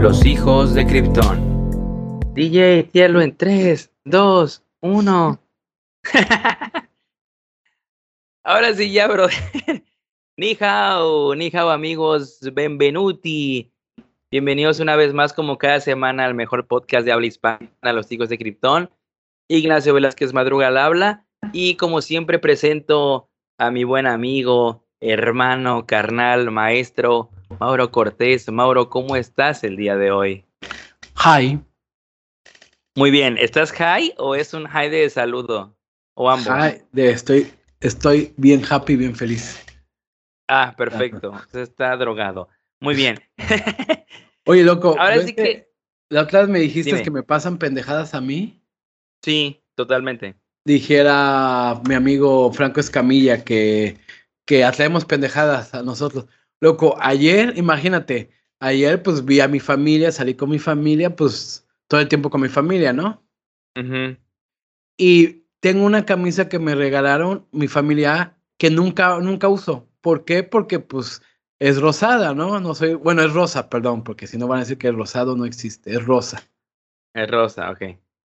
Los hijos de Krypton. DJ, tíralo en 3, 2, 1. Ahora sí, ya, bro. ni hao, ni hao, amigos. Benvenuti. Bienvenidos una vez más, como cada semana, al mejor podcast de habla hispana, Los hijos de Krypton. Ignacio Velázquez Madruga al habla. Y como siempre, presento a mi buen amigo, hermano, carnal, maestro, Mauro Cortés. Mauro, ¿cómo estás el día de hoy? Hi. Muy bien, ¿estás high o es un high de saludo? O ambos. Hi, de estoy, estoy bien happy, bien feliz. Ah, perfecto. Usted está drogado. Muy bien. Oye, loco. Ahora sí que. La otra vez me dijiste Dime. que me pasan pendejadas a mí. Sí, totalmente. Dijera mi amigo Franco Escamilla que, que hacemos pendejadas a nosotros. Loco, ayer, imagínate, ayer pues vi a mi familia, salí con mi familia, pues todo el tiempo con mi familia, ¿no? Ujú. Y tengo una camisa que me regalaron mi familia que nunca, nunca uso. ¿Por qué? Porque pues es rosada, ¿no? No soy, bueno, es rosa, perdón, porque si no van a decir que el rosado no existe, es rosa. Es rosa, ok.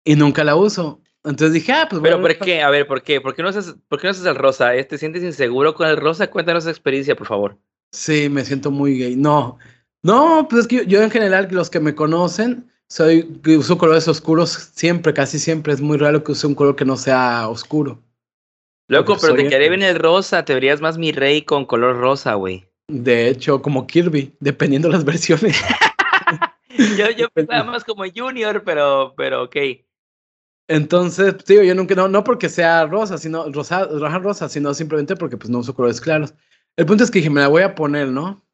Y nunca la uso. Entonces dije, ah, pues Pero ¿por qué? A ver, ¿por qué? ¿Por qué no haces, por qué no haces el rosa? ¿Te sientes inseguro con el rosa? Cuéntanos esa experiencia, por favor. Sí, me siento muy gay. No, no, pues es que yo, yo en general, los que me conocen, soy, que uso colores oscuros siempre, casi siempre. Es muy raro que use un color que no sea oscuro. Loco, Porque pero te quedaría bien el rosa. Te verías más mi rey con color rosa, güey. De hecho, como Kirby, dependiendo las versiones. Yo, yo pensaba más como Junior, pero, pero ok. Entonces, digo, yo nunca, no, no porque sea rosa, sino rosa, roja rosa, sino simplemente porque pues no uso colores claros. El punto es que dije, me la voy a poner, ¿no?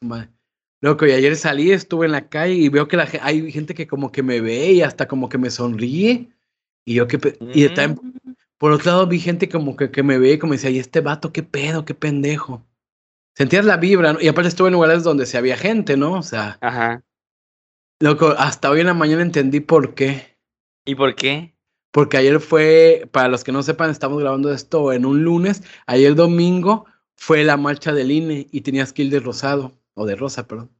Madre. Loco, y ayer salí, estuve en la calle y veo que la, hay gente que como que me ve y hasta como que me sonríe. Y yo que... Y Mm. por otro lado vi gente como que, que me ve y como decía, y este vato, qué pedo, qué pendejo. Sentías la vibra, ¿no? Y aparte estuve en lugares donde se había gente, ¿no? O sea, Ajá. loco, hasta hoy en la mañana entendí por qué. ¿Y por qué? Porque ayer fue, para los que no sepan, estamos grabando esto en un lunes. Ayer domingo fue la marcha del INE y tenías que ir de rosado, o de rosa, perdón.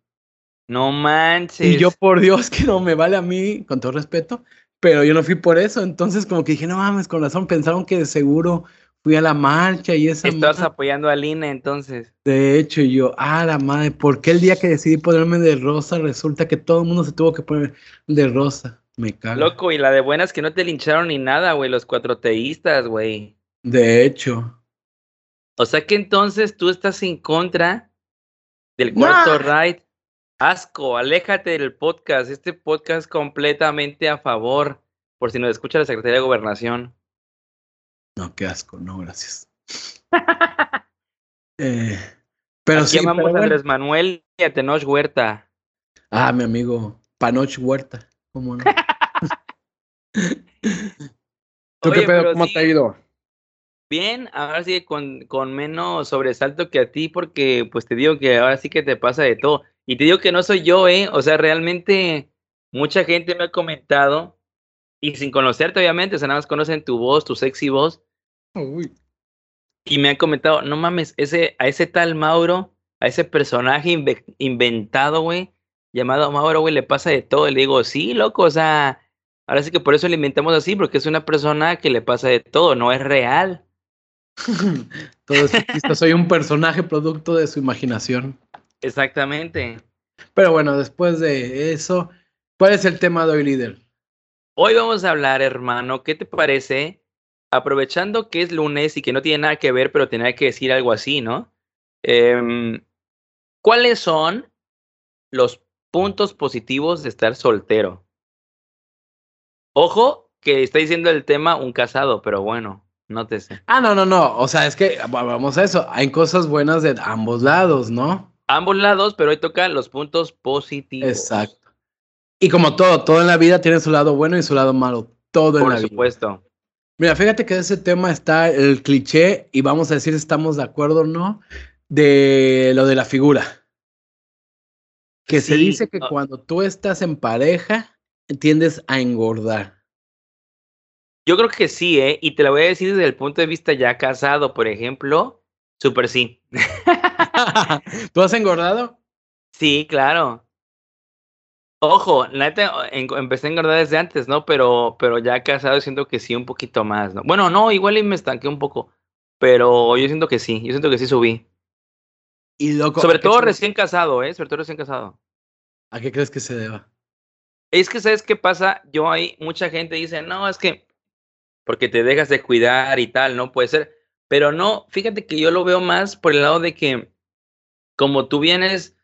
No manches. Y yo, por Dios, que no me vale a mí, con todo respeto, pero yo no fui por eso. Entonces, como que dije, no mames, con razón, pensaron que de seguro fui a la marcha y esa. Estás apoyando a Lina, entonces. De hecho, yo, ah, la madre, ¿por qué el día que decidí ponerme de rosa resulta que todo el mundo se tuvo que poner de rosa? Me cago. Loco, y la de buenas que no te lincharon ni nada, güey, los cuatro teístas, güey. De hecho. O sea que entonces tú estás en contra del cuarto right. Asco, aléjate del podcast. Este podcast completamente a favor. Por si nos escucha la Secretaría de Gobernación. No, qué asco, no, gracias. Eh, pero Aquí sí, llamamos pero a. Andrés Manuel y a Tenoch Huerta. Ah, mi amigo Panoch Huerta. ¿Cómo no? ¿Tú Oye, qué pedo? ¿Cómo sí. te ha ido? Bien, ahora sí con, con menos sobresalto que a ti, porque pues te digo que ahora sí que te pasa de todo. Y te digo que no soy yo, ¿eh? O sea, realmente mucha gente me ha comentado, y sin conocerte obviamente, o sea, nada más conocen tu voz, tu sexy voz, Uy. y me han comentado, no mames, ese, a ese tal Mauro, a ese personaje inve- inventado, güey, llamado Mauro, güey, le pasa de todo. Y le digo, sí, loco, o sea, ahora sí que por eso le inventamos así, porque es una persona que le pasa de todo, no es real. Todo es ficticio, soy un personaje producto de su imaginación. Exactamente. Pero bueno, después de eso, ¿cuál es el tema de hoy, líder? Hoy vamos a hablar, hermano, ¿qué te parece? Aprovechando que es lunes y que no tiene nada que ver, pero tenía que decir algo así, ¿no? Em, ¿Cuáles son los puntos positivos de estar soltero? Ojo, que está diciendo el tema un casado, pero bueno, nótese. Ah, no, no, no. O sea, es que va- vamos a eso. Hay cosas buenas de ambos lados, ¿no? Ambos lados, pero hoy toca los puntos positivos. Exacto. Y como todo, todo en la vida tiene su lado bueno y su lado malo. Todo en Por la vida. supuesto. Mira, fíjate que de ese tema está el cliché, y vamos a decir si estamos de acuerdo o no, de lo de la figura. Que se dice que cuando tú estás en pareja, tiendes a engordar. Yo creo que sí, ¿eh? Y te lo voy a decir desde el punto de vista ya casado, por ejemplo. Súper sí. ¿Tú has engordado? Sí, claro. Ojo, neta, empecé a engordar desde antes, ¿no? Pero, pero ya casado siento que sí un poquito más, ¿no? Bueno, no, igual y me estanqué un poco, pero yo siento que sí, yo siento que sí subí. Y loco, Sobre ¿a qué todo recién casado, ¿eh? Sobre todo recién casado. ¿A qué crees que se deba? Es que, ¿sabes qué pasa? Yo hay mucha gente dice, no, es que porque te dejas de cuidar y tal, no puede ser. Pero no, fíjate que yo lo veo más por el lado de que como tú vienes,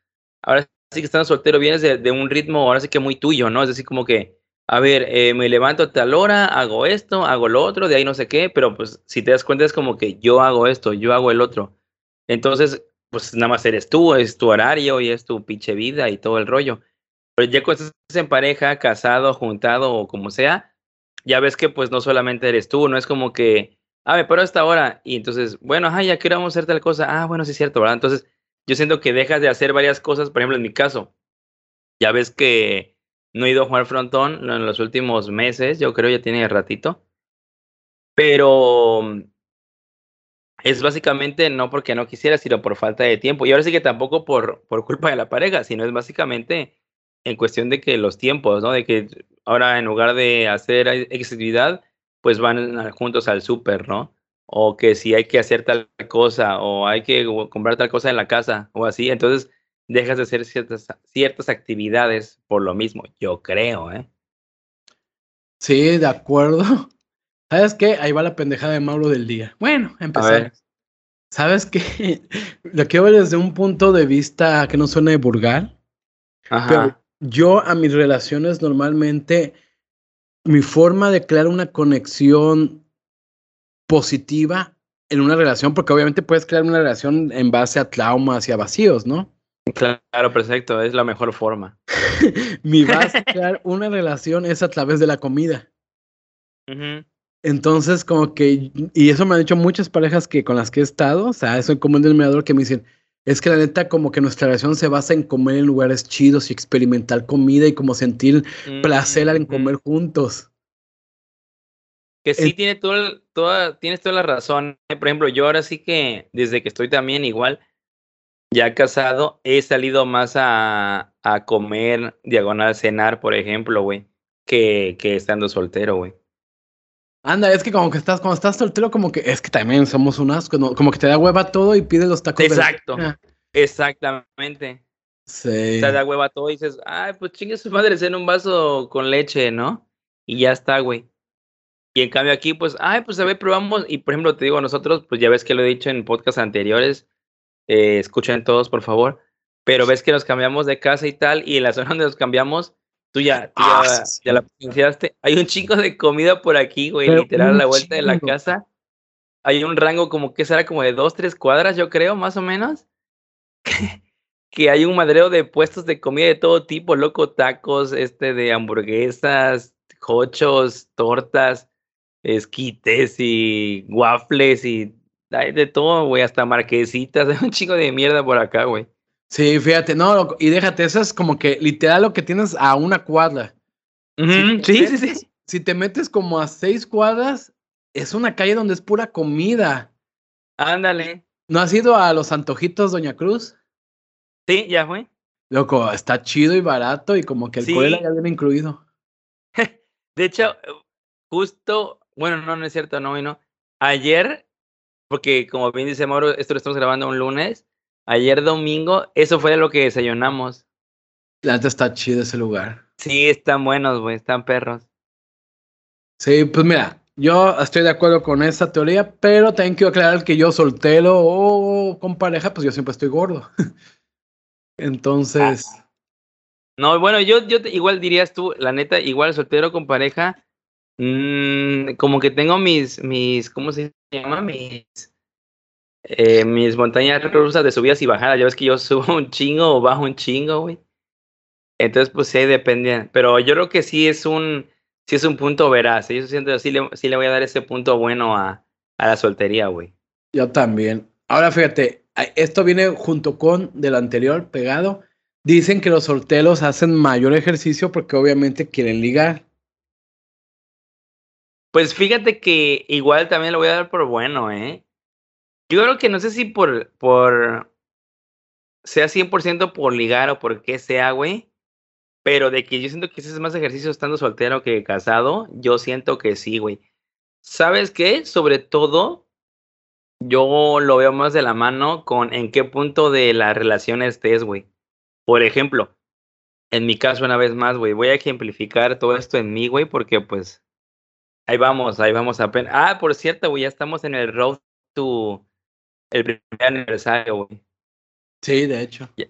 ahora sí que estando soltero, vienes de, de un ritmo ahora sí que muy tuyo, ¿no? Es decir, como que, a ver, eh, me levanto a tal hora, hago esto, hago lo otro, de ahí no sé qué, pero pues si te das cuenta es como que yo hago esto, yo hago el otro. Entonces, pues nada más eres tú, es tu horario y es tu pinche vida y todo el rollo. Pero ya cuando estás en pareja, casado, juntado o como sea, ya ves que pues no solamente eres tú, no es como que, ah, me paro a esta hora y entonces, bueno, ajá, ya quiero hacer tal cosa, ah, bueno, sí es cierto, ¿verdad? Entonces, yo siento que dejas de hacer varias cosas, por ejemplo, en mi caso, ya ves que no he ido a jugar frontón en los últimos meses, yo creo ya tiene ratito, pero es básicamente no porque no quisiera, sino por falta de tiempo. Y ahora sí que tampoco por, por culpa de la pareja, sino es básicamente en cuestión de que los tiempos, ¿no? De que ahora en lugar de hacer X actividad, pues van juntos al súper, ¿no? O que si hay que hacer tal cosa, o hay que comprar tal cosa en la casa, o así, entonces dejas de hacer ciertas, ciertas actividades por lo mismo, yo creo, ¿eh? Sí, de acuerdo. ¿Sabes qué? Ahí va la pendejada de Mauro del día. Bueno, empezamos. ¿Sabes qué? Lo quiero ver desde un punto de vista que no suene vulgar. Ajá. Pero yo a mis relaciones normalmente, mi forma de crear una conexión positiva en una relación, porque obviamente puedes crear una relación en base a traumas y a vacíos, ¿no? Claro, perfecto, es la mejor forma. Mi base de crear una relación es a través de la comida. Entonces, como que, y eso me han dicho muchas parejas que con las que he estado, o sea, como un denominador que me dicen, es que la neta, como que nuestra relación se basa en comer en lugares chidos y experimentar comida y como sentir placer al Ujú. comer juntos. Que sí tiene todo toda, tienes toda la razón. Por ejemplo, yo ahora sí que desde que estoy también igual, ya casado, he salido más a, a comer, diagonal cenar, por ejemplo, güey, que, que estando soltero, güey. Anda, es que como que estás, cuando estás soltero, como que es que también somos un asco, ¿no? como que te da hueva todo y pides los tacos. de Exacto. esquina. Exactamente. Sí. Te da hueva todo y dices, ay, pues chingue su madre, en un vaso con leche, ¿no? Y ya está, güey. Y en cambio aquí, pues, ay, pues a ver, probamos. Y por ejemplo, te digo, nosotros, pues ya ves que lo he dicho en podcasts anteriores, eh, escuchen todos, por favor. Pero ves que nos cambiamos de casa y tal, y en la zona donde nos cambiamos, tú ya, tú Ah, ya, sí, ya la pronunciaste. Hay un chingo de comida por aquí, güey, Pero literal, a la vuelta de la casa. Hay un rango como que será como de dos, tres cuadras, yo creo, más o menos. que hay un madreo de puestos de comida de todo tipo, loco, tacos, este, de hamburguesas, hochos, tortas, esquites y waffles y hay de todo, güey, hasta marquesitas, hay un chingo de mierda por acá, güey. Sí, fíjate, no, y déjate, eso es como que literal lo que tienes a una cuadra. Te Sí, sí, metes- sí. Si te metes como a seis cuadras, es una calle donde es pura comida. Ándale. ¿No has ido a los antojitos, Doña Cruz? Sí, ya fue. Loco, está chido y barato y como que el Sí. ya viene incluido. De hecho, justo, bueno, no, no es cierto, no, y no. Ayer, porque como bien dice Mauro, esto lo estamos grabando un lunes. Ayer domingo, eso fue lo que desayunamos. La neta está chido ese lugar. Sí, están buenos, güey, están perros. Sí, pues mira, yo estoy de acuerdo con esa teoría, pero también quiero aclarar que yo soltero o con pareja, pues yo siempre estoy gordo. Entonces, No, bueno, yo, yo te- igual dirías tú, la neta, igual soltero con pareja, mm, como que tengo mis, mis, ¿cómo se llama? Mis, eh, mis montañas rusas de subidas y bajadas. Ya ves que yo subo un chingo o bajo un chingo, güey. Entonces, pues sí, depende. Pero yo creo que sí es un, sí es un punto veraz. Yo siento, sí le, sí le voy a dar ese punto bueno a, a la soltería, güey. yo también. Ahora fíjate, esto viene junto con del anterior pegado. Dicen que los solteros hacen mayor ejercicio porque obviamente quieren ligar. Pues fíjate que igual también lo voy a dar por bueno, ¿eh? Yo creo que no sé si por, por sea 100% por ligar o por qué sea, güey. Pero de que yo siento que ese es más ejercicio estando soltero que casado, yo siento que sí, güey. ¿Sabes qué? Sobre todo, yo lo veo más de la mano con en qué punto de la relación estés, güey. Por ejemplo, en mi caso, una vez más, güey, voy a ejemplificar todo esto en mí, güey, porque pues ahí vamos, ahí vamos apenas. Ah, por cierto, güey, ya estamos en el road to el primer aniversario, güey. Sí, de hecho. Ya,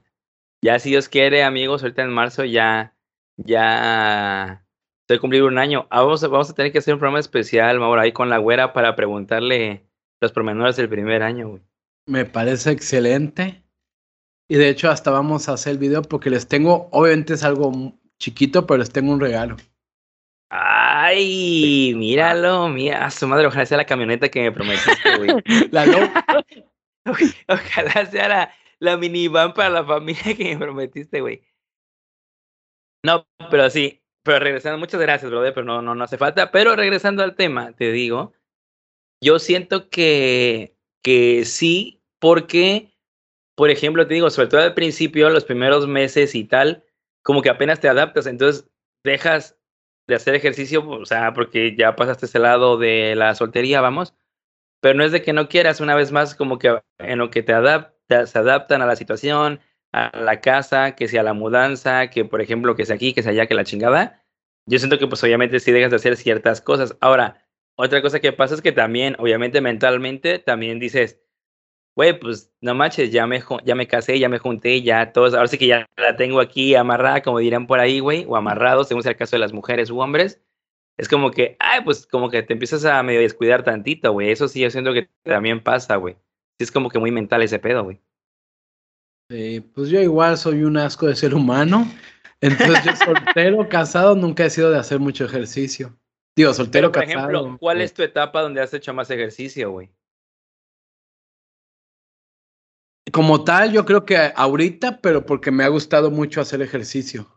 ya, si Dios quiere, amigos, ahorita en marzo ya, ya estoy cumplir un año. Ah, vamos, a, vamos a tener que hacer un programa especial, Mauro, ahí con la güera para preguntarle los pormenores del primer año, güey. Me parece excelente. Y de hecho, hasta vamos a hacer el video porque les tengo, obviamente es algo chiquito, pero les tengo un regalo. Ay, míralo, mira, a su madre, ojalá sea la camioneta que me prometiste, güey. la Ojalá sea la, minivan para la familia que me prometiste, güey. No, pero sí, pero regresando, muchas gracias, brother, pero no, no, no hace falta. Pero regresando al tema, te digo, yo siento que, que sí, porque, por ejemplo, te digo, sobre todo al principio, los primeros meses y tal, como que apenas te adaptas, entonces dejas de hacer ejercicio, o sea, porque ya pasaste ese lado de la soltería, vamos, pero no es de que no quieras, una vez más, como que en lo que te adaptas, se adaptan a la situación, a la casa, que sea la mudanza, que por ejemplo, que sea aquí, que sea allá, que la chingada. Yo siento que pues obviamente sí dejas de hacer ciertas cosas. Ahora, otra cosa que pasa es que también, obviamente mentalmente, también dices, güey, pues no manches, ya me, ya me casé, ya me junté, ya todos, ahora sí que ya la tengo aquí amarrada, como dirán por ahí, güey, o amarrado, según sea el caso de las mujeres u hombres. Es como que, ay, pues como que te empiezas a medio descuidar tantito, güey. Eso sí, yo siento que también pasa, güey. Sí, es como que muy mental ese pedo, güey. Sí, pues yo igual soy un asco de ser humano. Entonces yo soltero, casado, nunca he sido de hacer mucho ejercicio. Digo, soltero, por ejemplo, ¿cuál es tu etapa donde has hecho más ejercicio, güey? Como tal, yo creo que ahorita, pero porque me ha gustado mucho hacer ejercicio.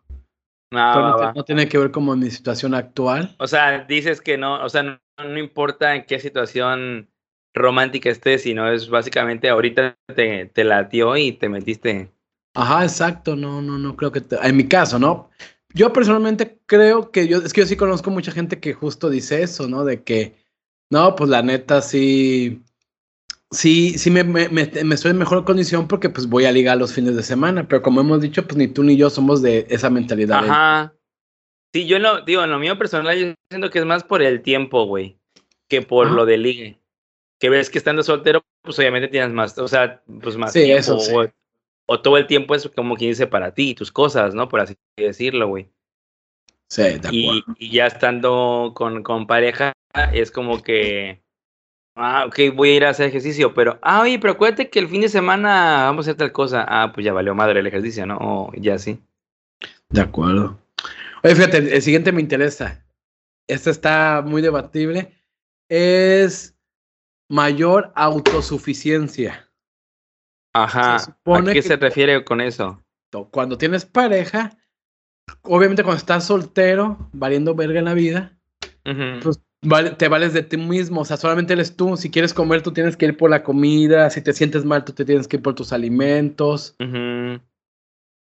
No, no, tiene que ver como mi situación actual. O sea, dices que no, o sea, no, no importa en qué situación romántica esté, sino es básicamente ahorita te, te latió y te metiste. Ajá, exacto, no, no, no creo que, en mi caso, ¿no? Yo personalmente creo que yo, es que yo sí conozco mucha gente que justo dice eso, ¿no? De que, no, pues la neta sí, sí, sí me, me, me, estoy en mejor condición porque pues voy a ligar los fines de semana, pero como hemos dicho, pues ni tú ni yo somos de esa mentalidad. Ajá. Sí, yo lo digo, en lo mío personal, yo siento que es más por el tiempo, güey, que por lo de ligue que ves que estando soltero, pues obviamente tienes más, o sea, pues más tiempo. Eso, sí. o, todo el tiempo es como quien dice para ti, tus cosas, ¿no? Por así decirlo, güey. Sí, de acuerdo. Y, y, ya estando con, con pareja, es como que, ah, ok, voy a ir a hacer ejercicio, pero, ah, oye, pero acuérdate que el fin de semana vamos a hacer tal cosa. Ah, pues ya valió madre el ejercicio, ¿no? O ya sí. De acuerdo. Oye, fíjate, el siguiente me interesa. Este está muy debatible. Es mayor autosuficiencia. Ajá. ¿A qué se refiere con eso? Cuando tienes pareja, obviamente cuando estás soltero, valiendo verga en la vida, pues te vales de ti mismo, o sea, solamente eres tú. Si quieres comer, tú tienes que ir por la comida. Si te sientes mal, tú te tienes que ir por tus alimentos.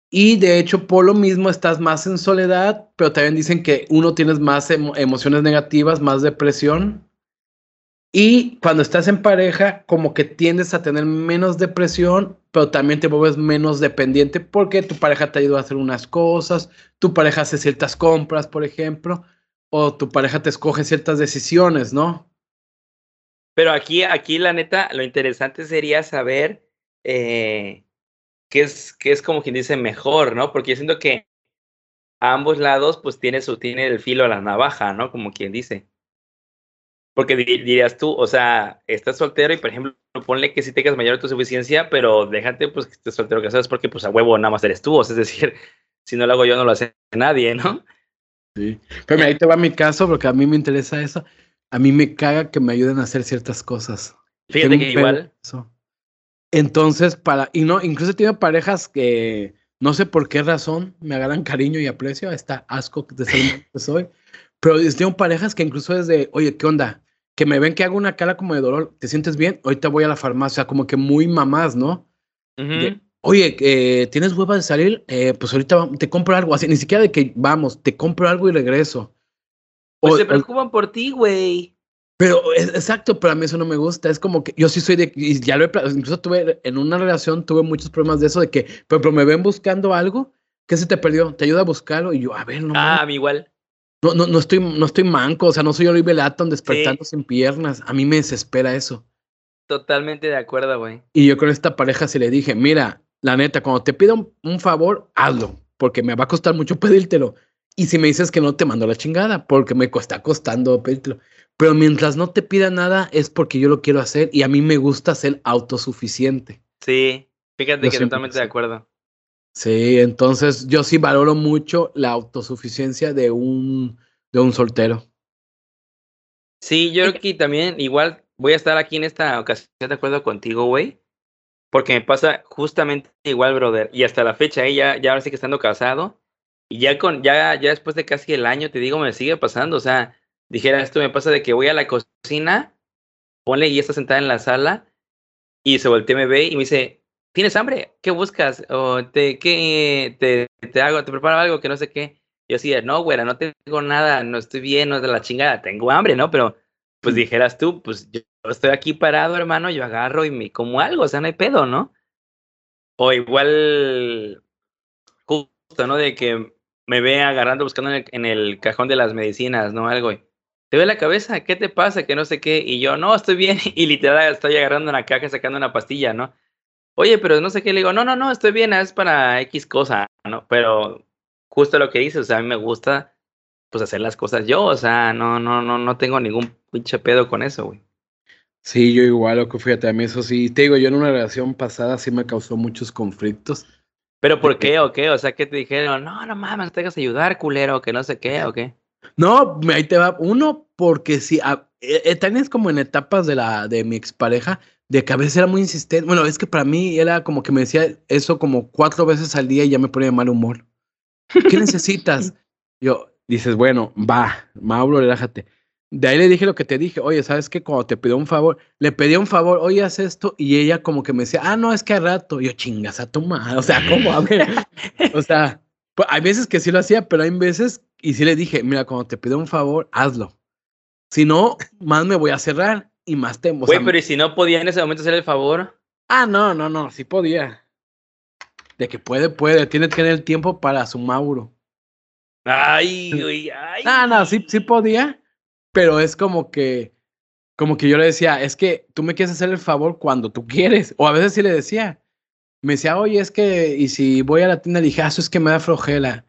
Y de hecho, por lo mismo estás más en soledad, pero también dicen que uno tienes más emociones negativas, más depresión. Y cuando estás en pareja, como que tiendes a tener menos depresión, pero también te vuelves menos dependiente porque tu pareja te ayuda a hacer unas cosas, tu pareja hace ciertas compras, por ejemplo, o tu pareja te escoge ciertas decisiones, ¿no? Pero aquí, aquí la neta, lo interesante sería saber eh, qué, es, qué es como quien dice mejor, ¿no? Porque yo siento que a ambos lados, pues tiene su, tiene el filo a la navaja, ¿no? Como quien dice. Porque dirías tú, o sea, estás soltero y, por ejemplo, ponle que sí tengas mayor autosuficiencia, pero déjate pues que estés soltero que sabes porque pues a huevo nada más eres tú, o sea, es decir, si no lo hago yo no lo hace nadie, ¿no? Sí, pero ahí te va mi caso porque a mí me interesa eso. A mí me caga que me ayuden a hacer ciertas cosas. Fíjate que igual. Entonces, para, y no, incluso tengo parejas que no sé por qué razón me agarran cariño y aprecio a esta asco de ser que soy. Pero tengo parejas que incluso es de, oye, ¿qué onda? que me ven que hago una cara como de dolor, ¿te sientes bien? Ahorita voy a la farmacia, como que muy mamás, ¿no? Oye, eh, ¿tienes hueva de salir? Eh, pues ahorita te compro algo, así, ni siquiera de que vamos, te compro algo y regreso. Pues se preocupan por ti, güey. Pero exacto, pero a mí eso no me gusta. Es como que yo sí soy de, y ya lo he, incluso tuve en una relación, tuve muchos problemas de eso, de que, por ejemplo, me ven buscando algo, ¿qué se te perdió? Te ayuda a buscarlo y yo, a ver, no. Ah, igual. No, no, no estoy, no estoy manco, o sea, no soy Oliver Laton despertando sin piernas. A mí me desespera eso. Totalmente de acuerdo, güey. Y yo con esta pareja se le dije, mira, la neta, cuando te pido un, un, favor, hazlo, porque me va a costar mucho pedírtelo. Y si me dices que no, te mando la chingada, porque me está costando pedírtelo. Pero mientras no te pida nada, es porque yo lo quiero hacer y a mí me gusta ser autosuficiente. Sí, fíjate que totalmente de acuerdo. Sí, entonces yo sí valoro mucho la autosuficiencia de un, de un soltero. Sí, yo creo que también igual voy a estar aquí en esta ocasión de acuerdo contigo, güey. Porque me pasa justamente igual, brother. Y hasta la fecha, ¿eh? ya, ya ahora sí que estando casado. Y ya con, ya, ya después de casi el año, te digo, me sigue pasando. O sea, dijera, esto me pasa de que voy a la cocina, ponle y está sentada en la sala, y se voltea, me ve y me dice, ¿tienes hambre? ¿Qué buscas? O te, ¿qué te, te hago? ¿Te preparo algo que no sé qué? Yo decía, no, güera, no tengo nada, no estoy bien, no es de la chingada, tengo hambre, ¿no? Pero, pues dijeras tú, pues yo estoy aquí parado, hermano, yo agarro y me como algo, o sea, no hay pedo, ¿no? O igual, justo, ¿no? De que me ve agarrando, buscando en el, en el cajón de las medicinas, ¿no? Algo, ¿te ve la cabeza? ¿Qué te pasa? Que no sé qué. Y yo, no, estoy bien. Y literal estoy agarrando una caja sacando una pastilla, ¿no? Oye, pero no sé qué. Le digo, no, no, no, estoy bien, es para X cosa, ¿no? Pero justo lo que dices, o sea, a mí me gusta, pues, hacer las cosas yo. O sea, no, no, no, no tengo ningún pinche pedo con eso, güey. Sí, yo igual, lo que fíjate, a mí eso sí. Te digo, yo en una relación pasada sí me causó muchos conflictos. ¿Pero por qué o qué? O sea, ¿qué te dijeron? No, no mames, te hagas ayudar, culero, que no sé qué o qué. No, ahí te va. Uno, porque sí, eh, también es como en etapas de la de mi expareja, de que a veces era muy insistente. Bueno, es que para mí era como que me decía eso como cuatro veces al día y ya me ponía de mal humor. ¿Qué necesitas? Yo, dices, bueno, va, Mauro, relájate. De ahí le dije lo que te dije, oye, ¿sabes qué? Cuando te pidió un favor, le pedí un favor, oye, haz esto, y ella como que me decía, ah, no, es que a rato, yo chingas a tu madre, o sea, ¿cómo? A ver, o sea, pues, hay veces que sí lo hacía, pero hay veces y sí le dije, mira, cuando te pido un favor, hazlo. Si no, más me voy a cerrar y más te... Güey, pero ¿y si no podía en ese momento hacer el favor? Ah, no, no, no, sí podía. De que puede, puede. Tiene que tener el tiempo para su Mauro. Ay, güey, ay. No, no, sí, sí podía, pero es como que, como que yo le decía, es que tú me quieres hacer el favor cuando tú quieres. O a veces sí le decía, me decía, oye, es que, y si voy a la tienda, le dije, ah, eso es que me da flojela.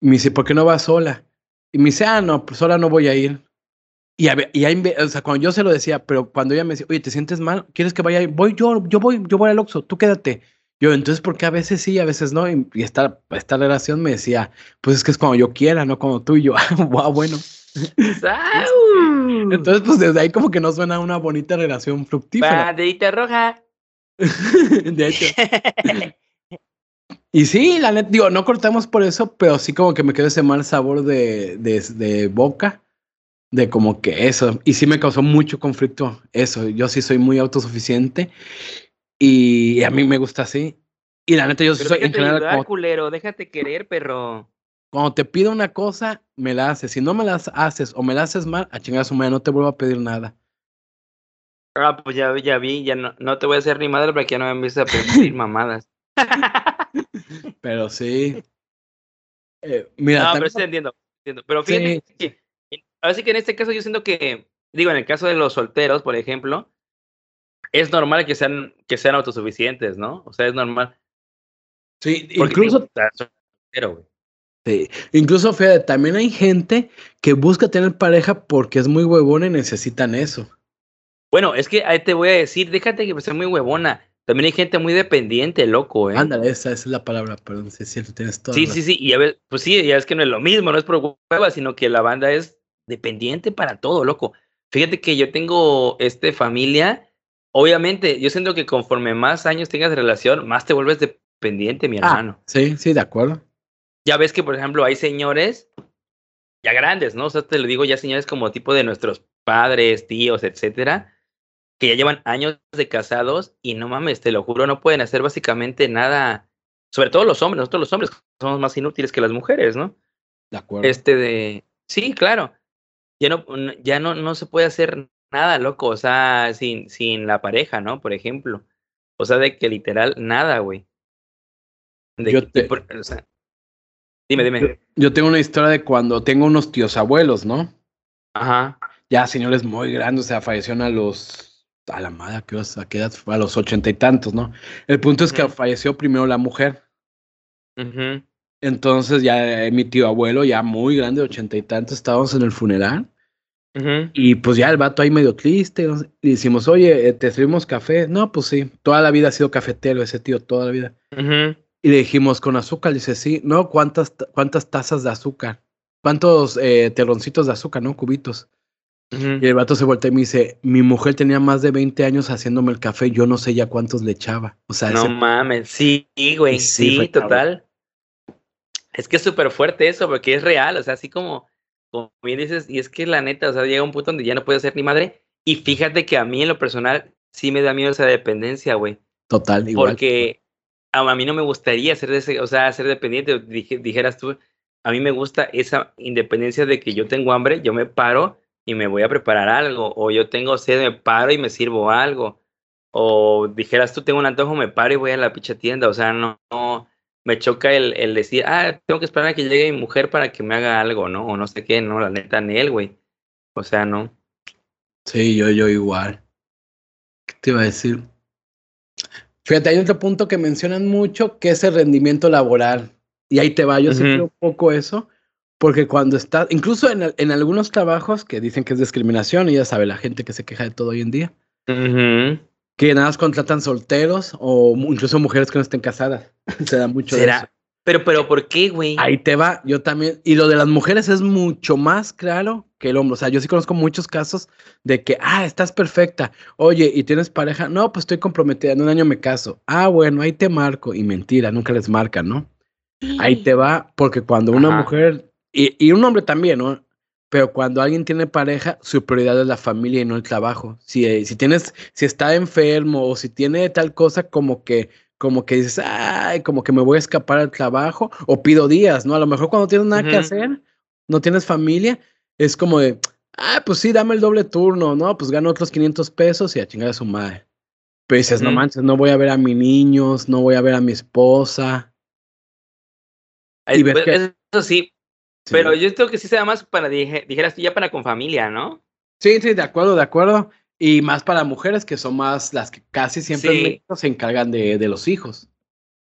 Y me dice, ¿por qué no vas sola? Y me dice, ah, no, pues sola no voy a ir. Y, a, y o sea, cuando yo se lo decía, pero cuando ella me decía, oye, ¿te sientes mal? ¿Quieres que vaya? Voy yo, yo voy, yo voy al Oxxo, tú quédate. Yo, entonces, ¿por qué a veces sí, a veces no? Y, esta, esta relación me decía, pues es que es cuando yo quiera, no como tú y yo. wow, bueno. entonces, pues desde ahí como que no suena una bonita relación fructífera. Banderita roja. de hecho. Y sí, la neta, digo, no cortamos por eso, pero sí como que me quedó ese mal sabor de, de, boca, de como que eso, y sí me causó mucho conflicto eso, yo sí soy muy autosuficiente y a mí me gusta así. Y la neta, yo soy en general... culero, déjate querer, perro. Cuando te pido una cosa, me la haces. Si no me las haces o me la haces mal, a chingar a su madre, no te vuelvo a pedir nada. Ah, pues ya, ya vi, ya no, no te voy a hacer ni madre para que ya no me empieces a pedir mamadas. pero sí. Eh, mira, no, pero sí entiendo, Pero fíjate que, ahora sí que en este caso yo siento que, digo, en el caso de los solteros, por ejemplo, es normal que sean, que sean autosuficientes, ¿no? O sea, es normal. Sí, incluso. sí, incluso, fíjate, también hay gente que busca tener pareja porque es muy huevona y necesitan eso. Bueno, es que ahí te voy a decir, déjate que sea muy huevona. También hay gente muy dependiente, loco, ¿eh? Ándale, esa, es la palabra, perdón, si es cierto, tienes todo. Sí, sí, sí, y a ver, pues sí, ya es que no es lo mismo, no es por hueva, sino que la banda es dependiente para todo, loco. Fíjate que yo tengo este familia, obviamente, yo siento que conforme más años tengas de relación, más te vuelves dependiente, mi ah, hermano. Sí, sí, de acuerdo. Ya ves que, por ejemplo, hay señores ya grandes, ¿no? O sea, te lo digo ya señores como tipo de nuestros padres, tíos, etcétera, que ya llevan años de casados y no mames, te lo juro, no pueden hacer básicamente nada, sobre todo los hombres, nosotros los hombres somos más inútiles que las mujeres, ¿no? De acuerdo. Este de, sí, claro, ya no, ya no, no se puede hacer nada, loco, o sea, sin, sin la pareja, ¿no? Por ejemplo. O sea, de que literal nada, güey. Yo te- por- o sea, dime, dime. Yo tengo una historia de cuando tengo unos tíos abuelos, ¿no? Ajá. Ya señores muy grandes, o sea, fallecieron a los. A la madre, ¿a qué, a qué edad fue? A los ochenta y tantos, ¿no? El punto es que falleció primero la mujer. ujú, Entonces ya eh, mi tío abuelo, ya muy grande, ochenta y tantos, estábamos en el funeral. Y pues ya el vato ahí medio triste. ¿no? Y decimos, oye, eh, ¿te servimos café? No, pues sí. Toda la vida ha sido cafetero ese tío, toda la vida. Y le dijimos, ¿con azúcar? Dice, sí. No, ¿cuántas, ta- cuántas tazas de azúcar? ¿Cuántos eh, terroncitos de azúcar, no? Cubitos. Y el vato se voltea y me dice, mi mujer tenía más de 20 años haciéndome el café, yo no sé ya cuántos le echaba. O sea, No ese- mames, sí, güey, Sí, sí, fue cabrón. total. Es que es súper fuerte eso, porque es real, o sea, así como, como bien dices, y es que la neta, o sea, llega un punto donde ya no puede ser ni madre, y fíjate que a mí en lo personal sí me da miedo esa dependencia, güey, total, igual. porque a, a mí no me gustaría ser de ese, o sea, ser dependiente, dije- dijeras tú, a mí me gusta esa independencia de que yo tengo hambre, yo me paro y me voy a preparar algo, o yo tengo sed, me paro y me sirvo algo, o dijeras tú tengo un antojo, me paro y voy a la picha tienda, o sea, no, no me choca el, el decir, ah, tengo que esperar a que llegue mi mujer para que me haga algo, ¿no? O no sé qué, no, la neta, ni él, güey. O sea, no. Sí, yo, yo igual. ¿Qué te iba a decir? Fíjate, hay otro punto que mencionan mucho, que es el rendimiento laboral. Y ahí te va, yo sí creo un poco eso, porque cuando estás, incluso en, en algunos trabajos que dicen que es discriminación, y ya sabe la gente que se queja de todo hoy en día. Que nada más contratan solteros o incluso mujeres que no estén casadas. se da mucho de eso. Pero, pero, ¿por qué, güey? Ahí te va, yo también. Y lo de las mujeres es mucho más claro que el hombre. O sea, yo sí conozco muchos casos de que, ah, estás perfecta. Oye, ¿y tienes pareja? No, pues estoy comprometida, en un año me caso. Ah, bueno, ahí te marco. Y mentira, nunca les marcan, ¿no? Ahí te va, porque cuando una mujer, y, y un hombre también, ¿no? Pero cuando alguien tiene pareja, su prioridad es la familia y no el trabajo. Si, eh, si tienes, si está enfermo o si tiene tal cosa como que, como que dices, ay, como que me voy a escapar al trabajo, o pido días, ¿no? A lo mejor cuando tienes nada que hacer, no tienes familia, es como de, ah, pues sí, dame el doble turno, ¿no? Pues gano otros 500 pesos y a chingar a su madre. Pero dices, no manches, no voy a ver a mis niños, no voy a ver a mi esposa. Y ves pues, que- Eso sí, Sí. pero yo creo que sí sea más para, dije- dijeras tú, ya para con familia, ¿no? Sí, sí, de acuerdo, de acuerdo. Y más para mujeres que son más las que casi siempre en Sí. México se encargan de, de los hijos.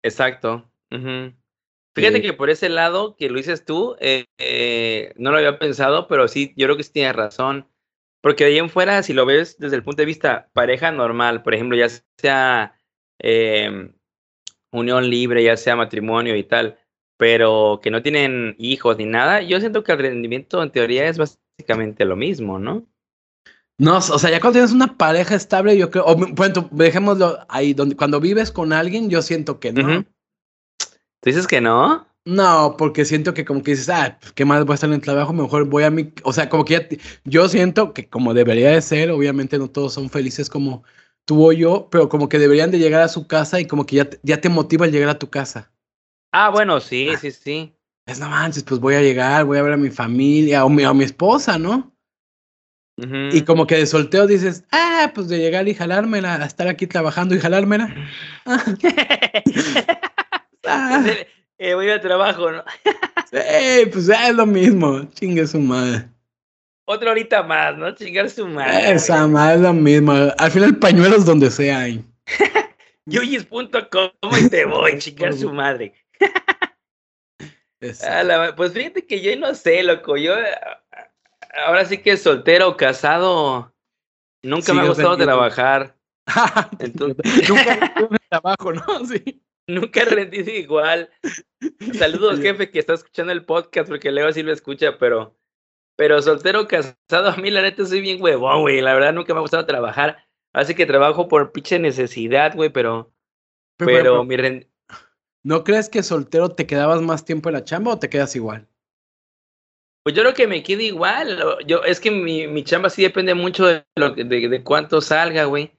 Exacto. Fíjate Sí. que por ese lado que lo dices tú, eh, eh, no lo había pensado, pero sí, yo creo que sí tienes razón. Porque de ahí en fuera, si lo ves desde el punto de vista pareja normal, por ejemplo, ya sea em, unión libre, ya sea matrimonio y tal, pero que no tienen hijos ni nada, yo siento que el rendimiento en teoría es básicamente lo mismo, ¿no? No, o sea, ya cuando tienes una pareja estable, yo creo, o bueno, dejémoslo ahí, donde cuando vives con alguien, yo siento que no. ¿Tú dices que no? No, porque siento que como que dices, ah, pues, ¿qué más voy a estar en el trabajo? Mejor voy a mi, o sea, como que ya, yo siento que como debería de ser, obviamente no todos son felices como tú o yo, pero como que deberían de llegar a su casa y como que ya, te- ya te motiva el llegar a tu casa. Ah, bueno, sí, sí, sí. Es no manches, pues voy a llegar, voy a ver a mi familia o mi, a mi esposa, ¿no? Y como que de solteo dices, ah, pues de llegar y jalármela, a estar aquí trabajando y jalármela. Ah, Eh, voy al trabajo, ¿no? sí, pues ya es lo mismo, chingue su madre. Otra horita más, ¿no? Chingar su madre. Esa madre es lo mismo. Al final pañuelos donde sea hay. Yuyis.com y te voy, chingar su madre. Es- A la ma- pues fíjate que yo no sé, loco. Yo eh, ahora sí que soltero, casado, nunca me ha gustado vendiendo. trabajar. Entonces- Nunca trabajo, ¿no? Sí. Nunca rendí igual. Saludos, jefe, que está escuchando el podcast, porque luego sí lo escucha, pero, pero soltero, casado, a mí la neta soy bien huevón, güey. La verdad nunca me ha gustado trabajar. Así que trabajo por pinche necesidad, güey, pero, Pero, pero pero, mi ren- ¿no crees que soltero te quedabas más tiempo en la chamba o te quedas igual? Pues yo creo que me quedo igual. Yo, es que mi, mi chamba sí depende mucho de, lo, de, de cuánto salga, güey.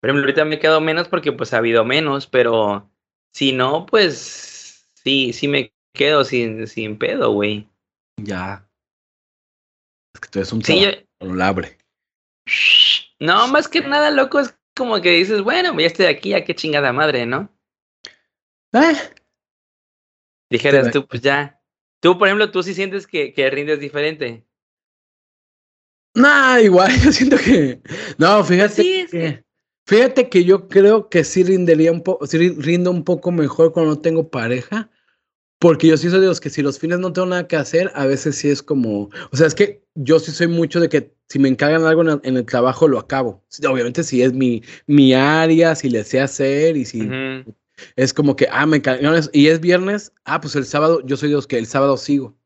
Por ejemplo, ahorita me quedo menos porque pues ha habido menos, pero si no, pues sí, sí me quedo sin, sin pedo, güey. Ya. Es que tú eres un Sí, yo- labre. No, más que nada, loco, es como que dices, bueno, ya estoy aquí, ya qué chingada madre, ¿no? Eh, Dijeras tú, pues ya. Tú, por ejemplo, tú sí sientes que, que rindes diferente. nah, igual, yo siento que. No, fíjate Sí, es que. que- Fíjate que yo creo que sí rindería un poco, sí ri- rindo un poco mejor cuando no tengo pareja. Porque yo sí soy de los que si los fines no tengo nada que hacer, a veces sí es como, o sea, es que yo sí soy mucho de que si me encargan algo en el, en el trabajo, lo acabo. Obviamente si es mi, mi área, si le sé hacer y si. Es como que, ah, me encargaron y es viernes, ah, pues el sábado, yo soy de los que el sábado sigo.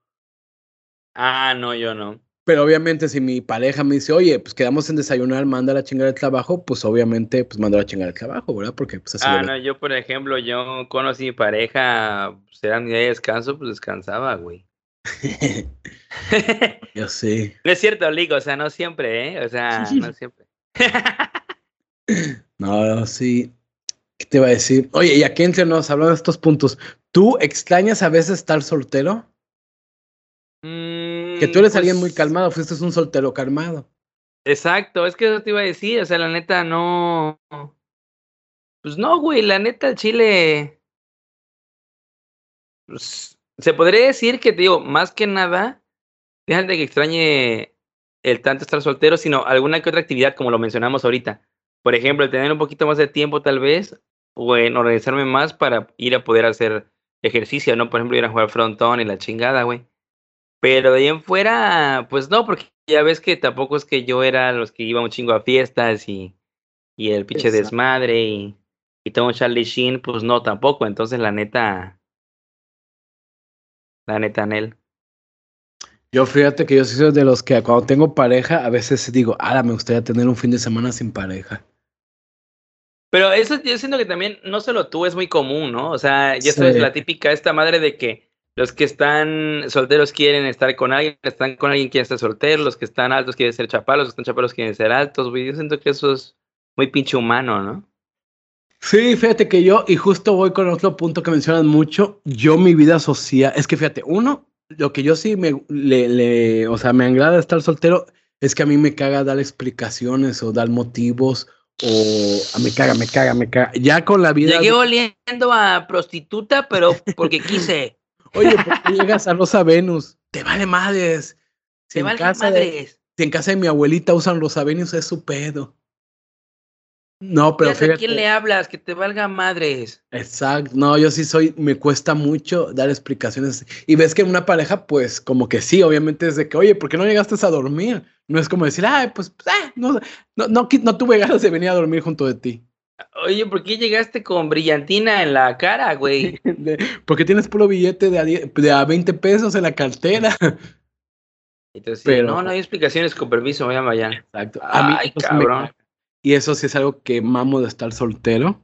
Ah, no, yo no. Pero obviamente si mi pareja me dice, oye, pues quedamos en desayunar, manda la chingada el trabajo, pues obviamente, pues manda la chingada el trabajo, ¿verdad? Porque pues así Ah, no, yo, por ejemplo, yo conocí mi pareja, pues era mi día de descanso, pues descansaba, güey. Yo sé. no es cierto, Ligo, o sea, no siempre, ¿eh? O sea, no siempre. No, sí. ¿Qué te iba a decir? Oye, y aquí entre nos, hablando de estos puntos, ¿tú extrañas a veces estar soltero? Que tú eres Mm, alguien muy pues, calmado, fuiste un soltero calmado. Exacto, es que eso te iba a decir, o sea, la neta no. Pues no, güey, la neta, el Chile. Pues, se podría decir que, te digo, más que nada, fíjate que extrañe el tanto estar soltero, sino alguna que otra actividad, como lo mencionamos ahorita. Por ejemplo, el tener un poquito más de tiempo, tal vez, o en organizarme más para ir a poder hacer ejercicio, ¿no? Por ejemplo, ir a jugar frontón y la chingada, güey. Pero de ahí en fuera, pues no, porque ya ves que tampoco es que yo era los que iba un chingo a fiestas y, y el pinche Exacto. desmadre y, y todo Charlie Sheen, pues no tampoco. Entonces, la neta, la neta, Nel. Yo fíjate que yo soy de los que cuando tengo pareja, a veces digo, ah, me gustaría tener un fin de semana sin pareja. Pero eso yo siento que también, no solo tú, es muy común, ¿no? O sea, ya sabes, Sí. la típica esta madre de que los que están solteros quieren estar con alguien, los que están con alguien quieren estar solteros, los que están altos quieren ser chapalos, los que están chapalos quieren ser altos, güey. Yo siento que eso es muy pinche humano, ¿no? Sí, fíjate que yo, y justo voy con otro punto que mencionan mucho, yo mi vida social, es que fíjate, uno, lo que yo sí me, le, le- o sea, me agrada estar soltero, es que a mí me caga dar explicaciones o dar motivos, o a me caga, me caga, me caga. Ya con la vida, Llegué oliendo a prostituta, pero porque quise. oye, ¿por qué llegas a Rosa Venus? Te vale madres. Si Se en, valga casa de, madres. si en casa de mi abuelita usan Rosa Venus, es su pedo. No, pero sé a fíjate. quién le hablas, que te valga madres. Exacto, no, yo sí soy, me cuesta mucho dar explicaciones. Y ves que en una pareja, pues como que sí, obviamente es de que, oye, ¿por qué no llegaste a dormir? No es como decir, ay, pues, ah, no, no, no, tuve ganas de venir a dormir junto de ti. Oye, ¿por qué llegaste con brillantina en la cara, güey? Porque tienes puro billete de a, 10 de a 20 pesos en la cartera. Entonces, Pero- no, no hay explicaciones con permiso. Exacto. A mí Ay, me cabrón. Y eso sí es algo que mamo de estar soltero.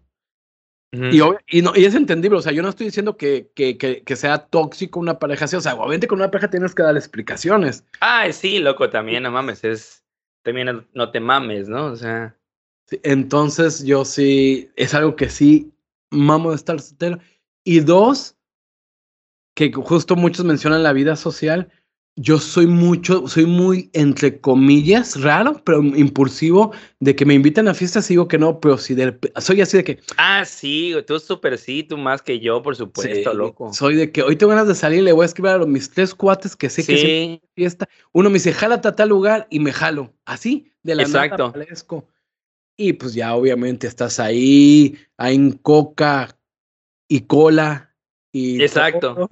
Y, y, no, y es entendible, o sea, yo no estoy diciendo que, que, que, que sea tóxico una pareja así, o sea, obviamente con una pareja tienes que dar explicaciones. Ay, sí, loco, también, no mames, es. También no- no te mames, ¿no? O sea. Sí, Entonces yo sí, es algo que sí mamo de estar soltero. Y dos, que justo muchos mencionan la vida social, yo soy mucho, soy muy, entre comillas, raro, pero impulsivo, de que me invitan a fiestas y digo que no, pero si de, soy así de que, Ah, sí, tú súper sí, tú más que yo, por supuesto, sí, loco. soy de que hoy tengo ganas de salir, le voy a escribir a los- mis tres cuates que sé que siempre Sí, fiesta. Uno me dice, jálate a tal lugar y me jalo, así, de la Exacto. nada. Y pues ya obviamente estás ahí, hay en coca y cola. Y Exacto. todo.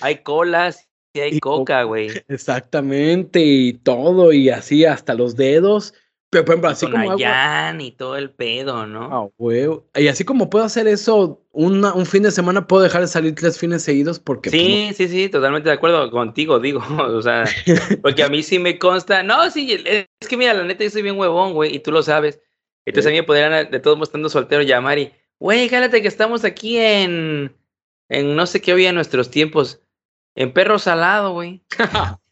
hay colas y hay Y coca, güey. Exactamente, y todo, y así hasta los dedos. Pero, por ejemplo, así Con como hago- y todo el pedo, ¿no? Ah, huevo. Y así como puedo hacer eso una- un fin de semana, puedo dejar de salir tres fines seguidos porque pues, Sí, sí, sí, totalmente de acuerdo contigo, digo, o sea, porque a mí sí me consta, no, sí, es que mira, la neta yo soy bien huevón, güey, y tú lo sabes, entonces a mí me podrían, de todos modos estando soltero, llamar y, güey, jálate que estamos aquí en, en no sé qué había en nuestros tiempos, en Perro Salado, güey.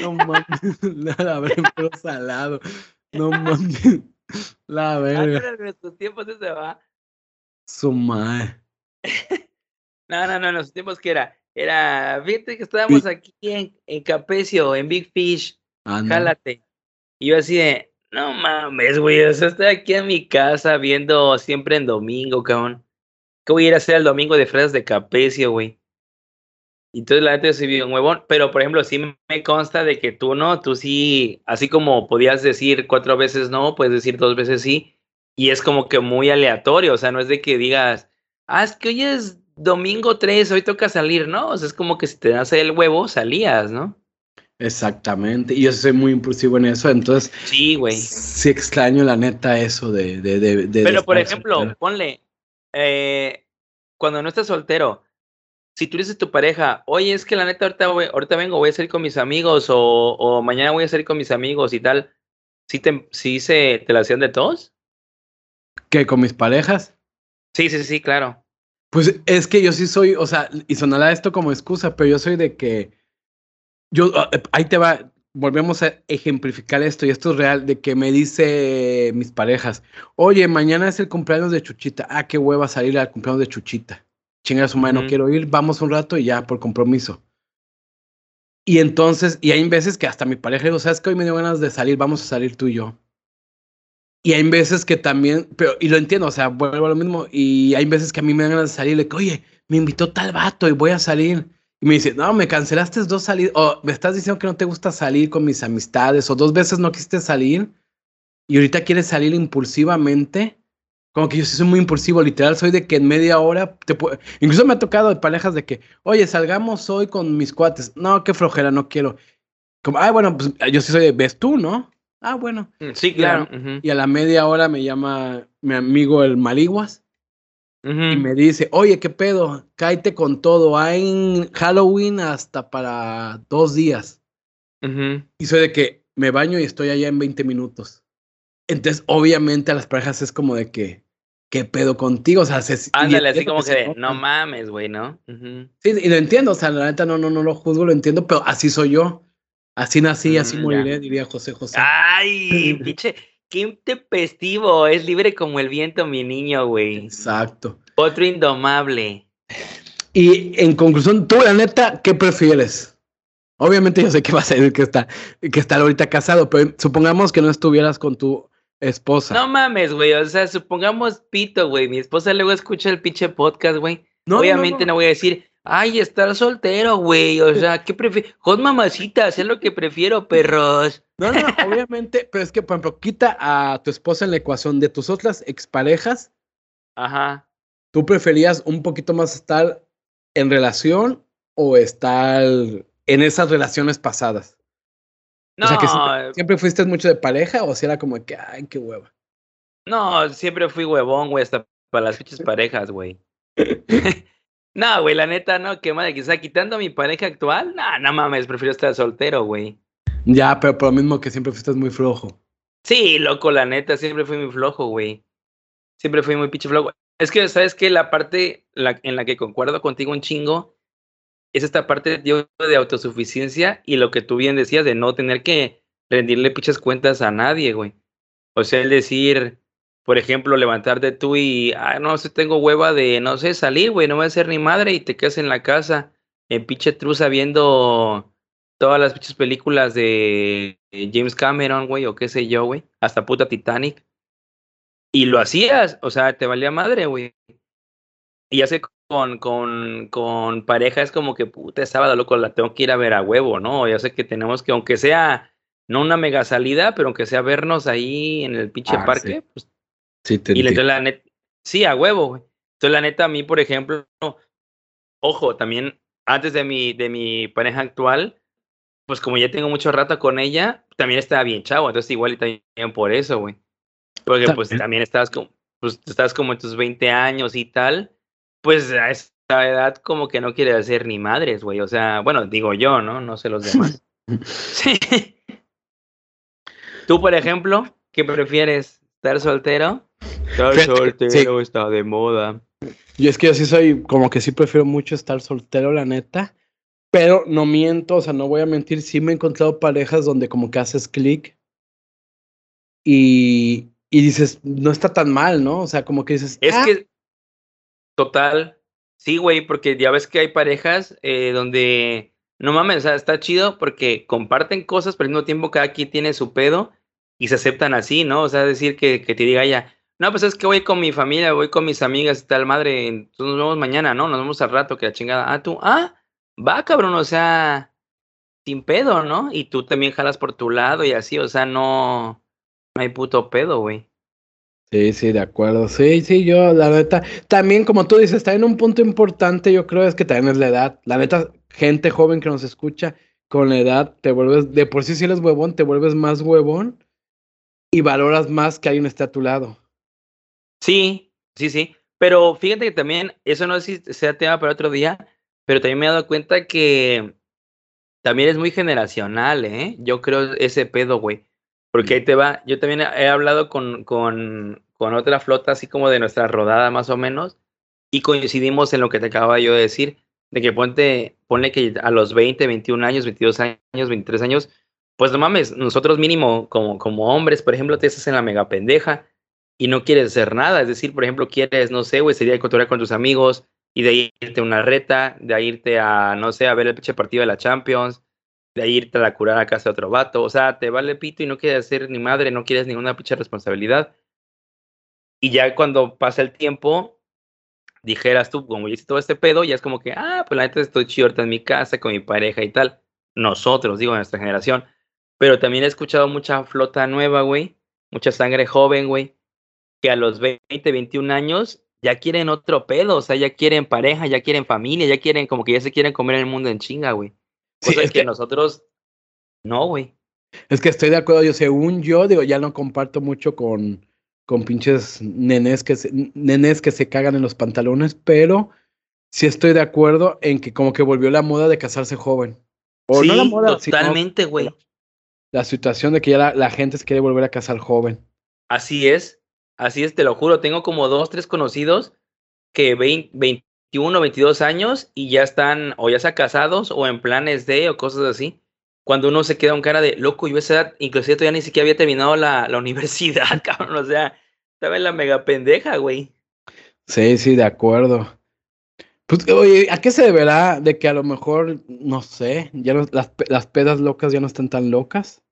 No mames, la verga, pero salado. No mames, la verga. En nuestros tiempos ese va. Su madre. No, no, no, en nuestros tiempos que era. Era, fíjate que estábamos aquí en, en Capecio, en Big Fish. Anda. Jálate. Y yo así de, no mames, güey, o sea, estoy aquí en mi casa viendo siempre en domingo, cabrón. ¿Qué voy a ir a hacer el domingo de fresas de Capecio, güey? Y entonces la gente se vio un huevón, pero por ejemplo, sí me consta de que tú no, tú sí, así como podías decir cuatro veces no, puedes decir dos veces sí, y es como que muy aleatorio, o sea, no es de que digas, ah, es que hoy es domingo 3, hoy toca salir, ¿no? O sea, es como que si te das el huevo, salías, ¿no? Exactamente, y yo soy muy impulsivo en eso, entonces Sí, güey. sí extraño la neta eso de... de, de, de- Pero por ejemplo, soltero. ponle, eh, cuando no estás soltero, si tú dices a tu pareja, oye, es que la neta ahorita, voy- ahorita vengo, voy a salir con mis amigos, o, o mañana voy a salir con mis amigos y tal, ¿sí, te, sí se, te la hacían de todos? ¿Qué, con mis parejas? Sí, sí, sí, claro. Pues es que yo sí soy, o sea, y sonará esto como excusa, pero yo soy de que yo ah, eh, ahí te va, volvemos a ejemplificar esto y esto es real de que me dice mis parejas, "Oye, mañana es el cumpleaños de Chuchita. Ah, qué hueva salir al cumpleaños de Chuchita. Chinga su madre, no Ujú. quiero ir, vamos un rato y ya por compromiso." Y entonces, y hay veces que hasta mi pareja digo, "¿Sabes que hoy me dio ganas de salir, vamos a salir tú y yo?" Y hay veces que también, pero, y lo entiendo, o sea, vuelvo a lo mismo, y hay veces que a mí me dan ganas de salir, le digo, oye, me invitó tal vato y voy a salir. Y me dice, no, me cancelaste dos salidas, o me estás diciendo que no te gusta salir con mis amistades, o dos veces no quisiste salir, y ahorita quieres salir impulsivamente. Como que yo soy muy impulsivo, literal, soy de que en media hora te puedo... Incluso me ha tocado de parejas de que, oye, salgamos hoy con mis cuates. No, qué flojera, no quiero. Como, ah, bueno, pues yo sí soy de, ves tú, ¿no? Ah, bueno. Mm, Sí, Claro. claro. ujú, Y a la media hora me llama mi amigo el Maliguas y me dice, oye, ¿qué pedo? Cáete con todo. Hay Halloween hasta para dos días. Y soy de que me baño y estoy allá en 20 minutos. Entonces, obviamente a las parejas es como de que, ¿qué pedo contigo? O sea, se, Ándale, así como que, no mames, güey, ¿no? Sí, y lo entiendo, o sea, la neta no, no, no lo juzgo, lo entiendo, pero así soy yo. Así nací, así Mm, ya. moriré, diría José José. Ay, pinche, qué tempestivo, es libre como el viento, mi niño, güey. Exacto. Otro indomable. Y en conclusión, tú, la neta, ¿qué prefieres? Obviamente yo sé que vas a decir que está, que está ahorita casado, pero supongamos que no estuvieras con tu esposa. No mames, güey, o sea, supongamos pito, güey, mi esposa luego escucha el pinche podcast, güey. No, Obviamente no, no. voy a decir, ay, estar soltero, güey, o sea, ¿qué prefiero? Hot mamacita, es lo que prefiero, perros. No, no, no, obviamente, pero es que, por ejemplo, quita a tu esposa en la ecuación de tus otras exparejas. Ajá. ¿Tú preferías un poquito más estar en relación o estar en esas relaciones pasadas? No, O sea, que siempre, siempre fuiste mucho de pareja o si era como que, ay, qué hueva. no, siempre fui huevón, güey, hasta para las pinches parejas, güey. no, güey, la neta, no, qué madre, quizá quitando a mi pareja actual, no, no mames, prefiero estar soltero, güey. Ya, pero por lo mismo que siempre fuiste muy flojo. Sí, loco, la neta, siempre fui muy flojo, güey. Siempre fui muy pinche flojo. Es que, ¿sabes qué? La parte la, en la que concuerdo contigo un chingo es esta parte de autosuficiencia y lo que tú bien decías de no tener que rendirle pinches cuentas a nadie, güey. O sea, el decir, por ejemplo, levantarte tú y, ah, no sé, tengo hueva de, no sé, salir, güey, no voy a ser ni madre y te quedas en la casa en pinche truza viendo todas las pinches películas de James Cameron, güey, o qué sé yo, güey, hasta puta Titanic. Y lo hacías, o sea, te valía madre, güey. Y sé, con, con, con pareja es como que, puta, sábado, loco, la tengo que ir a ver a huevo, ¿no? Ya sé que tenemos que, aunque sea, no una mega salida, pero aunque sea vernos ahí en el pinche Ah, parque, sí. pues Sí, te y entonces la neta, sí, a huevo, güey. Entonces la neta, a mí, por ejemplo, ojo, también antes de mi, de mi pareja actual, pues como ya tengo mucho rato con ella, también estaba bien chavo, entonces igual y también por eso, güey. Porque pues También. también estabas como, pues estás como en tus 20 años y tal, pues a esa edad como que no quieres hacer ni madres, güey. O sea, bueno, digo yo, ¿no? No sé los demás. Sí. Tú, por ejemplo, ¿qué prefieres? ¿Estar soltero? Estar que- sí. soltero está de moda. Y es que yo sí soy, como que sí prefiero mucho estar soltero, la neta. Pero no miento, o sea, no voy a mentir, sí me he encontrado parejas donde como que haces clic y, y dices, no está tan mal, ¿no? O sea, como que dices... Es "Ah, que, total, sí, güey, porque ya ves que hay parejas eh, donde, no mames, o sea, está chido porque comparten cosas, pero al mismo tiempo cada quien tiene su pedo y se aceptan así, ¿no? O sea, decir que, que te diga ella, no, pues es que voy con mi familia, voy con mis amigas y tal, madre, entonces nos vemos mañana, ¿no? Nos vemos al rato, que la chingada. Ah, tú, ah, va, cabrón, o sea, sin pedo, ¿no? Y tú también jalas por tu lado y así, o sea, no, no hay puto pedo, güey. Sí, sí, de acuerdo. Sí, sí, yo, la neta, también como tú dices, está en un punto importante, yo creo, es que también es la edad. La neta, gente joven que nos escucha, con la edad te vuelves, de por sí si eres huevón, te vuelves más huevón y valoras más que alguien esté a tu lado. Sí, sí, sí. Pero fíjate que también, eso no sé si sea tema para otro día, pero también me he dado cuenta que también es muy generacional, ¿eh? Yo creo ese pedo, güey. Porque ahí te va, yo también he hablado con, con, con otra flota, así como de nuestra rodada más o menos, y coincidimos en lo que te acababa yo de decir, de que ponte, ponle que a los 20, 21 años, 22 años, 23 años, pues no mames, nosotros mínimo como, como hombres, por ejemplo, te estás en la mega pendeja y no quieres hacer nada, es decir, por ejemplo, quieres, no sé, güey, sería cotorrear con tus amigos y de ahí irte a una reta, de ahí irte a, no sé, a ver el pinche partido de la Champions, de irte a la curar a casa de otro vato, o sea, te vale pito y no quieres hacer ni madre, no quieres ninguna pinche responsabilidad. Y ya cuando pasa el tiempo, dijeras tú, como hice todo este pedo, ya es como que, ah, pues la neta estoy chido ahorita en mi casa con mi pareja y tal. Nosotros, digo, nuestra generación. Pero también he escuchado mucha flota nueva, güey, mucha sangre joven, güey, que a los 20, 21 años ya quieren otro pedo, o sea, ya quieren pareja, ya quieren familia, ya quieren, como que ya se quieren comer el mundo en chinga, güey. Sí, es que, que- nosotros, no, güey. Es que estoy de acuerdo, yo según yo, digo, ya no comparto mucho con, con pinches nenes que, se, nenes que se cagan en los pantalones, pero sí estoy de acuerdo en que como que volvió la moda de casarse joven. O sí, no la moda, totalmente, güey. la situación de que ya la, la gente se quiere volver a casar joven. Así es, así es, te lo juro. Tengo como dos, tres conocidos que 20, 21, 22 años y ya están o ya sea casados o en planes de o cosas así. Cuando uno se queda un cara de loco, yo a esa edad, inclusive todavía ni siquiera había terminado la, la universidad, cabrón. O sea, estaba en la mega pendeja, güey. Sí, sí, de acuerdo. Pues, oye, ¿a qué se deberá de que a lo mejor, no sé, ya las, las pedas locas ya no están tan locas?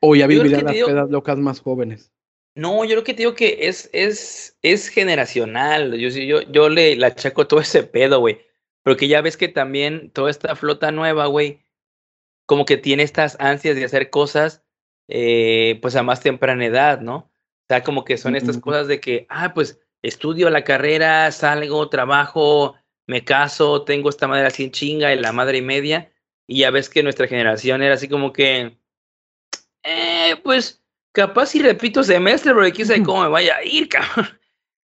¿O ya vivirán las digo- pedas locas más jóvenes? No, yo lo que te digo que es, es, es generacional. Yo, yo, yo le, le achaco todo ese pedo, güey. Porque ya ves que también toda esta flota nueva, güey, como que tiene estas ansias de hacer cosas, eh, pues a más temprana edad, ¿no? O sea, como que son estas cosas de que, ah, pues estudio la carrera, salgo, trabajo, me caso, tengo esta madre así en chinga y la madre y media. Y ya ves que nuestra generación era así como que, eh, pues capaz si repito semestre, porque quién sabe cómo me vaya a ir, cabrón.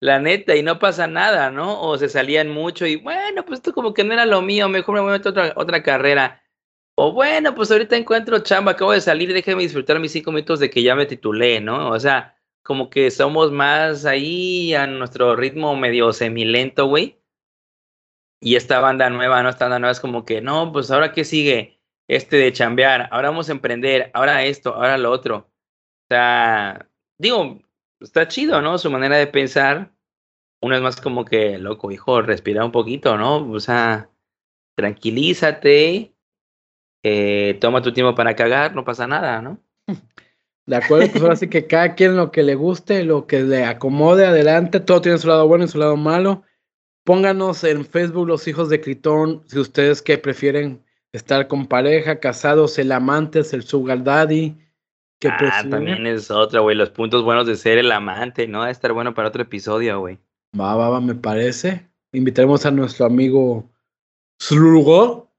La neta, y no pasa nada, ¿no? O se salían mucho y bueno, pues esto como que no era lo mío, mejor me voy a meter otra, otra carrera. O bueno, pues ahorita encuentro chamba, acabo de salir, déjame disfrutar mis cinco minutos de que ya me titulé, ¿no? O sea, como que somos más ahí a nuestro ritmo medio semilento, güey. Y esta banda nueva, ¿no? Esta banda nueva es como que, no, pues ahora qué sigue, este de chambear, ahora vamos a emprender, ahora esto, ahora lo otro. Sea, digo, está chido, ¿no? Su manera de pensar. Uno es más como que, loco, hijo, respira un poquito, ¿no? O sea, tranquilízate, eh, toma tu tiempo para cagar, no pasa nada, ¿no? De acuerdo, pues ahora sí que cada quien lo que le guste, lo que le acomode adelante, todo tiene su lado bueno y su lado malo. Pónganos en Facebook los hijos de Critón, si ustedes que prefieren estar con pareja, casados, el amante, el sugar daddy. Que ah, también es otra, güey, los puntos buenos de ser el amante, ¿no? A estar bueno para otro episodio, güey. Va, va, va, me parece. Invitaremos a nuestro amigo Slugo.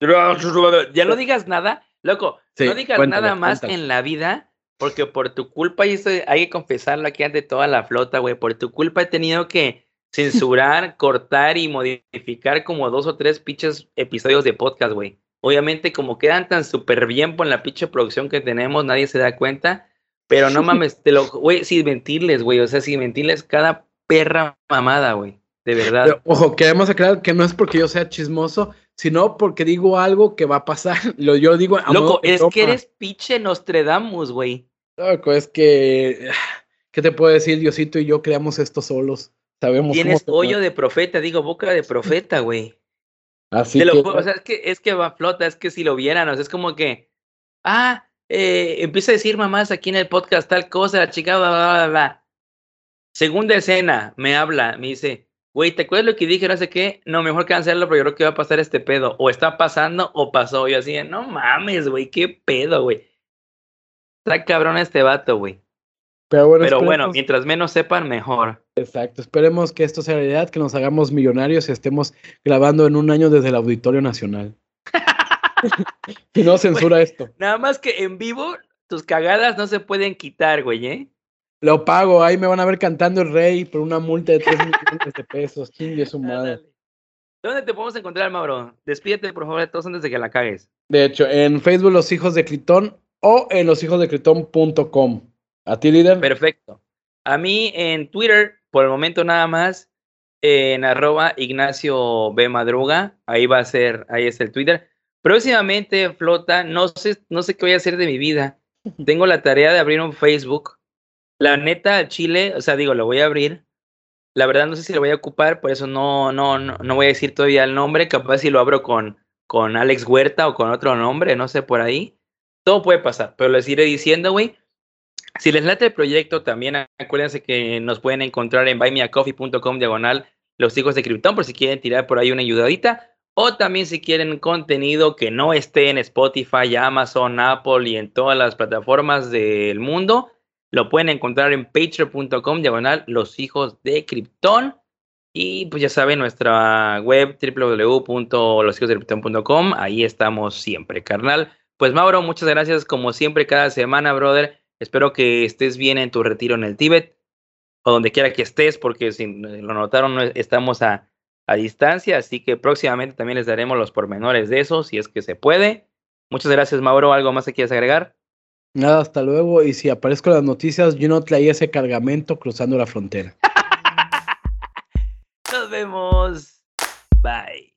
Ya no digas nada, loco, Sí, no digas cuéntale, nada más cuéntale. en la vida, porque por tu culpa, y esto hay que confesarlo aquí ante toda la flota, güey, por tu culpa he tenido que censurar, cortar y modificar como dos o tres pinches episodios de podcast, güey. Obviamente, como quedan tan súper bien por la pinche producción que tenemos, nadie se da cuenta. Pero no mames, te lo, güey, sin mentirles, güey. O sea, sin mentirles cada perra mamada, güey. De verdad. Pero, ojo, queremos aclarar que no es porque yo sea chismoso, sino porque digo algo que va a pasar. Lo, yo digo. Loco, es que eres pinche Nostradamus, güey. Loco, es que. ¿Qué te puedo decir? Diosito y yo creamos esto solos. Sabemos Tienes hoyo de profeta, digo, boca de profeta, güey. Así que... o sea, es que, es que va flota, es que si lo vieran, o sea, es como que. Ah, eh, empieza a decir mamás aquí en el podcast tal cosa, la chica, bla, bla, bla, bla. Segunda escena, me habla, me dice, güey, ¿te acuerdas lo que dije? No sé qué. No, mejor cancelarlo, pero yo creo que va a pasar este pedo. O está pasando o pasó. Yo así, no mames, güey, qué pedo, güey. Está cabrón este vato, güey. Pero bueno, pero bueno, mientras menos sepan, mejor. Exacto, esperemos que esto sea realidad, que nos hagamos millonarios y estemos grabando en un año desde el Auditorio Nacional. y no censura esto. Nada más que en vivo, tus cagadas no se pueden quitar, güey, ¿eh? Lo pago, ahí me van a ver cantando el rey por una multa de 3 millones de pesos. Chingue su madre. ¿Dónde te podemos encontrar, Mauro? Despídete, por favor, de todos antes de que la cagues. De hecho, en Facebook Los Hijos de Critón o en loshijosdecritón.com. ¿A ti, líder? Perfecto. A mí en Twitter, por el momento nada más, en arroba Ignacio B. Madruga. Ahí va a ser, ahí es el Twitter. Próximamente, Flota, no sé, no sé qué voy a hacer de mi vida. Tengo la tarea de abrir un Facebook la neta, Chile, o sea, digo, lo voy a abrir. La verdad no sé si lo voy a ocupar, por eso no, no, no, voy a decir todavía el nombre. Capaz si lo abro con, con Alex Huerta o con otro nombre, no sé, por ahí. Todo puede pasar, pero les iré diciendo, güey. Si les late el proyecto, también acuérdense que nos pueden encontrar en buymeacoffee.com diagonal los hijos de Krypton por si quieren tirar por ahí una ayudadita. O también si quieren contenido que no esté en Spotify, Amazon, Apple y en todas las plataformas del mundo lo pueden encontrar en patreon.com, diagonal, los hijos de Krypton. Y pues ya saben, nuestra web www.loshijosdecrypton.com. Ahí estamos siempre, carnal. Pues Mauro, muchas gracias como siempre cada semana, brother. Espero que estés bien en tu retiro en el Tíbet o donde quiera que estés, porque si lo notaron, estamos a, a distancia. Así que próximamente también les daremos los pormenores de eso, si es que se puede. Muchas gracias, Mauro. ¿Algo más que quieras agregar? Nada, hasta luego. Y si aparezco en las noticias, yo no traía ese cargamento cruzando la frontera. Nos vemos. Bye.